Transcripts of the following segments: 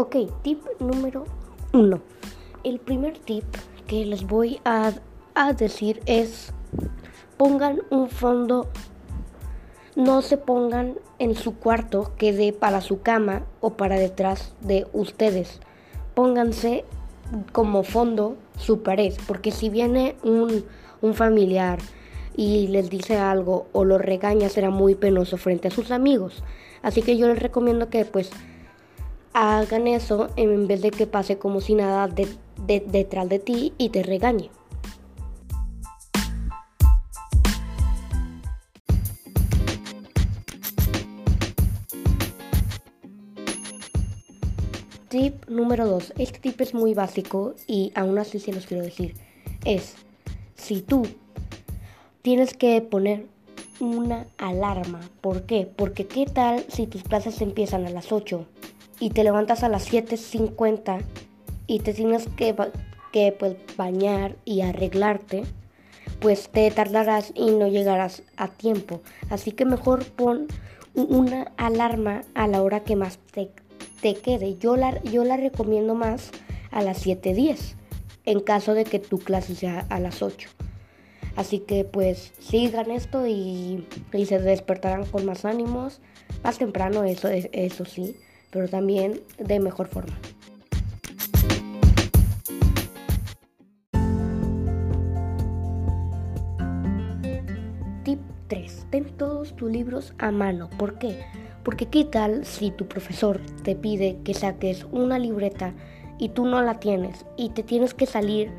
Ok, tip número uno. El primer tip que les voy a, a decir es pongan un fondo, no se pongan en su cuarto que dé para su cama o para detrás de ustedes. Pónganse como fondo su pared, porque si viene un, un familiar y les dice algo o lo regaña será muy penoso frente a sus amigos. Así que yo les recomiendo que pues hagan eso en vez de que pase como si nada detrás de ti y te regañe. Tip número 2. Este tip es muy básico y aún así se los quiero decir. Es, si tú tienes que poner una alarma. ¿Por qué? Porque qué tal si tus clases empiezan a las 8 y te levantas a las 7.50 y te tienes que, que pues, bañar y arreglarte, pues te tardarás y no llegarás a tiempo. Así que mejor pon una alarma a la hora que más te, te quede. Yo la, yo la recomiendo más a las 7.10 en caso de que tu clase sea a las 8. Así que pues sigan esto y, se despertarán con más ánimos, más temprano, eso, eso sí, pero también de mejor forma. Tip 3. Ten todos tus libros a mano. ¿Por qué? Porque qué tal si tu profesor te pide que saques una libreta y tú no la tienes y te tienes que salir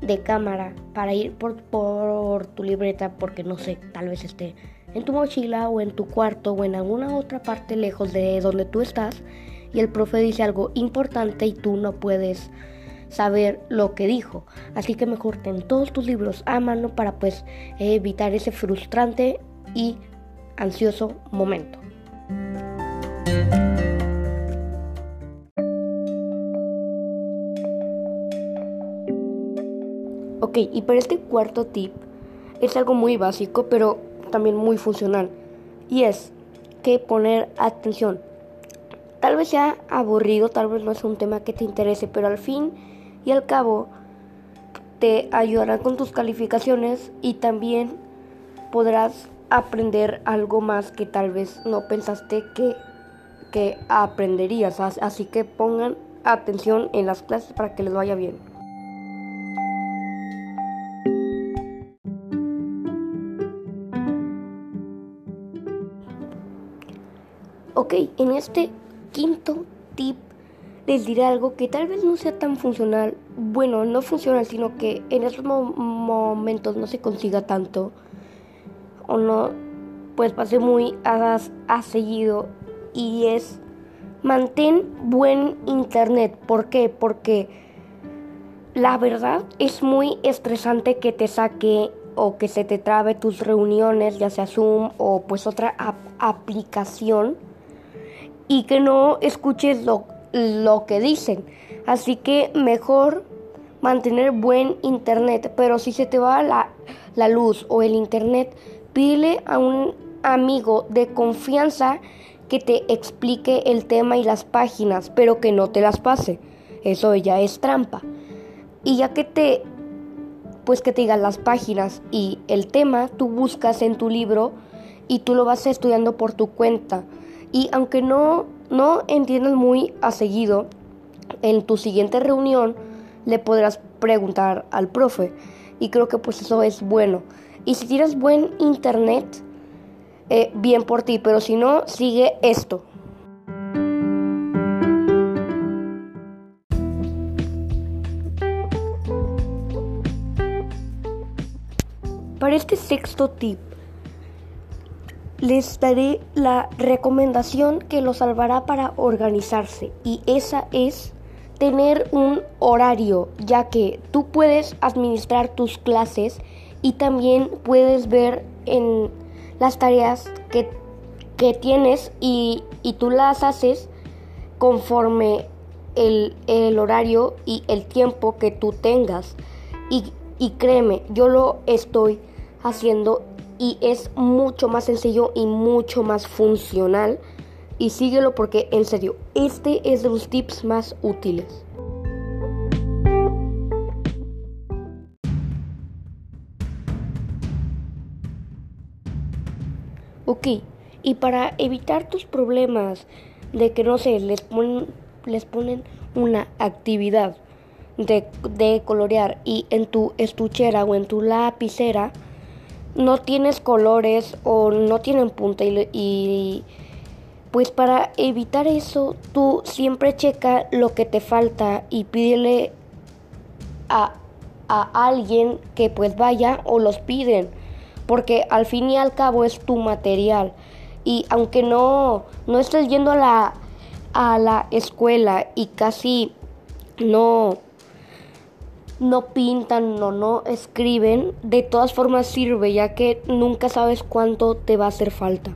de cámara para ir por, por tu libreta porque no sé, tal vez esté en tu mochila o en tu cuarto o en alguna otra parte lejos de donde tú estás y el profe dice algo importante y tú no puedes saber lo que dijo. Así que mejor ten todos tus libros a mano para pues evitar ese frustrante y ansioso momento. Ok, y para este cuarto tip es algo muy básico, pero también muy funcional. Y es que poner atención. Tal vez sea aburrido, tal vez no es un tema que te interese, pero al fin y al cabo te ayudará con tus calificaciones y también podrás aprender algo más que tal vez no pensaste que, que aprenderías. Así que pongan atención en las clases para que les vaya bien. Ok, en este quinto tip les diré algo que tal vez no sea tan funcional. Bueno, no funcional, sino que en esos momentos no se consiga tanto. O no, pues pase muy a seguido. Y es mantén buen internet. ¿Por qué? Porque la verdad es muy estresante que te saque o que se te trabe tus reuniones, ya sea Zoom o pues otra aplicación y que no escuches lo, lo que dicen. Así que mejor mantener buen internet. Pero si se te va la, la luz o el internet, pídele a un amigo de confianza que te explique el tema y las páginas, pero que no te las pase. Eso ya es trampa. Y ya que te pues que te digan las páginas y el tema, tú buscas en tu libro y tú lo vas estudiando por tu cuenta. Y aunque no, no entiendas muy a seguido, en tu siguiente reunión le podrás preguntar al profe. Y creo que pues eso es bueno. Y si tienes buen internet, eh, bien por ti, pero si no, sigue esto. Para este sexto tip, les daré la recomendación que los salvará para organizarse y esa es tener un horario, ya que tú puedes administrar tus clases y también puedes ver en las tareas que, que tienes y, y, tú las haces conforme el, el, horario y el tiempo que tú tengas. Y, y créeme, yo lo estoy haciendo y es mucho más sencillo y mucho más funcional y síguelo porque en serio, este es de los tips más útiles. Ok, y para evitar tus problemas de que no sé, les ponen, les ponen una actividad de, de colorear y en tu estuchera o en tu lapicera no tienes colores o no tienen punta y, pues para evitar eso tú siempre checa lo que te falta y pídele a, a alguien que pues vaya o los piden porque al fin y al cabo es tu material. Y aunque no, no estés yendo a la, a la escuela y casi no, no pintan o no escriben, de todas formas sirve, ya que nunca sabes cuánto te va a hacer falta.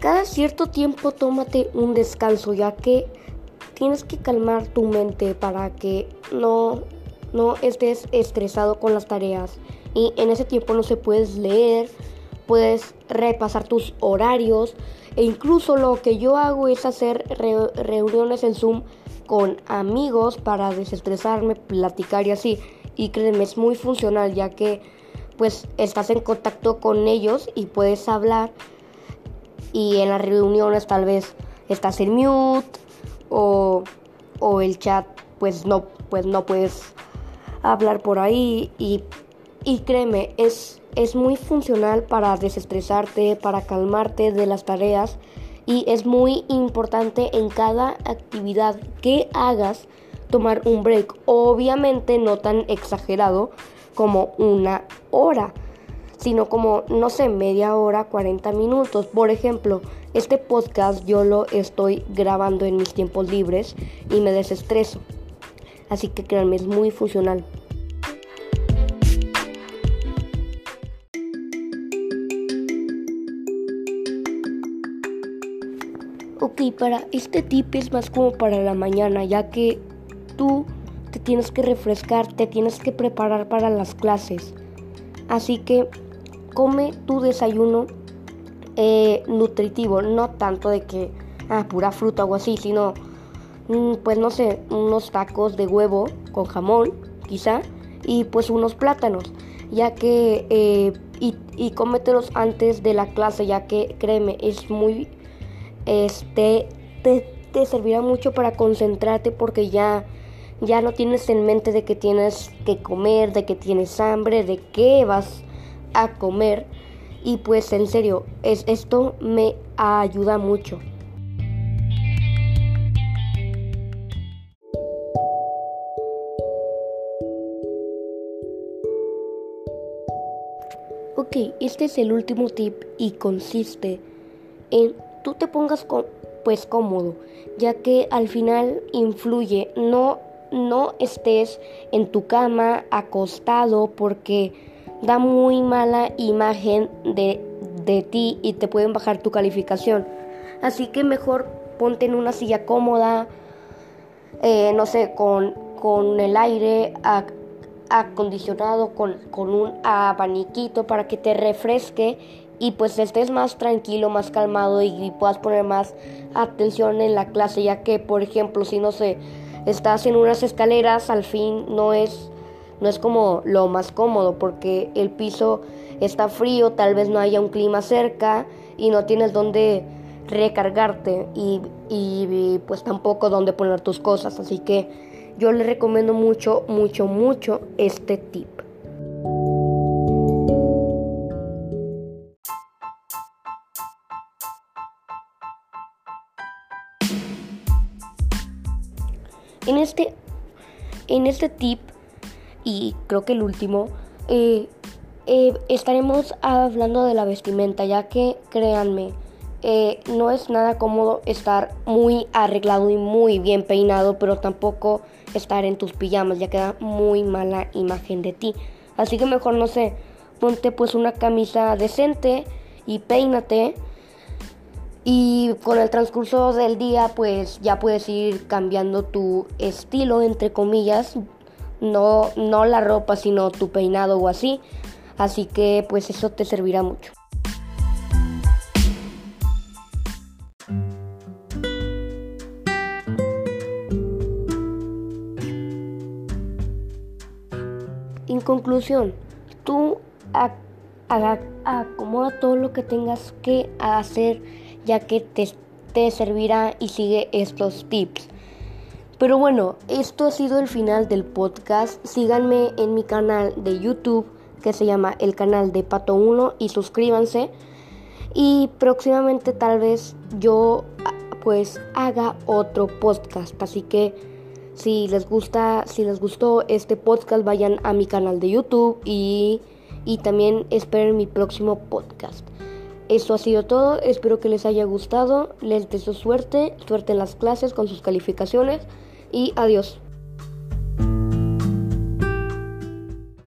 Cada cierto tiempo tómate un descanso, ya que tienes que calmar tu mente para que no, no estés estresado con las tareas. Y en ese tiempo no se puedes leer, puedes repasar tus horarios e incluso lo que yo hago es hacer reuniones en Zoom con amigos para desestresarme, platicar y así. Y créeme, es muy funcional ya que pues estás en contacto con ellos y puedes hablar y en las reuniones tal vez estás en mute o, o el chat pues no, pues no puedes hablar por ahí y, y créeme, es es muy funcional para desestresarte, para calmarte de las tareas y es muy importante en cada actividad que hagas tomar un break. Obviamente no tan exagerado como una hora, sino como, no sé, media hora, 40 minutos. Por ejemplo, este podcast yo lo estoy grabando en mis tiempos libres y me desestreso. Así que créanme, es muy funcional. Ok, para este tip es más como para la mañana, ya que tú te tienes que refrescar, te tienes que preparar para las clases. Así que come tu desayuno eh, nutritivo, no tanto de que ah, pura fruta o así, sino mm, pues no sé, unos tacos de huevo con jamón, quizá, y pues unos plátanos, ya que eh, y, y cómetelos antes de la clase, ya que créeme, es muy este, te, servirá mucho para concentrarte porque ya, ya no tienes en mente de que tienes que comer, de que tienes hambre, de qué vas a comer. Y pues en serio, es, esto me ayuda mucho. Ok, este es el último tip y consiste en tú te pongas pues cómodo, ya que al final influye, no, no estés en tu cama acostado porque da muy mala imagen de, de ti y te pueden bajar tu calificación. Así que mejor ponte en una silla cómoda, eh, no sé, con, con el aire acondicionado, con, con un abaniquito para que te refresque y pues estés más tranquilo, más calmado y, puedas poner más atención en la clase, ya que por ejemplo, si no sé, estás en unas escaleras, al fin no es no es como lo más cómodo porque el piso está frío, tal vez no haya un clima cerca y no tienes donde recargarte y, y pues tampoco donde poner tus cosas, así que yo le recomiendo mucho, mucho, mucho este tip. Este, en este tip, y creo que el último, eh, eh, estaremos hablando de la vestimenta, ya que créanme, eh, no es nada cómodo estar muy arreglado y muy bien peinado, pero tampoco estar en tus pijamas, ya queda muy mala imagen de ti. Así que mejor no sé, ponte pues una camisa decente y peínate y con el transcurso del día, pues ya puedes ir cambiando tu estilo, entre comillas, no, no la ropa, sino tu peinado o así. Así que pues eso te servirá mucho. En conclusión, tú acomoda todo lo que tengas que hacer ya que te, te servirá y sigue estos tips. Pero bueno, esto ha sido el final del podcast. Síganme en mi canal de YouTube que se llama el canal de Pato 1 y suscríbanse. Y próximamente tal vez yo pues haga otro podcast. Así que si les gusta, si les gustó este podcast, vayan a mi canal de YouTube y, y también esperen mi próximo podcast. Esto ha sido todo, espero que les haya gustado, les deseo suerte, suerte en las clases con sus calificaciones. Y adiós.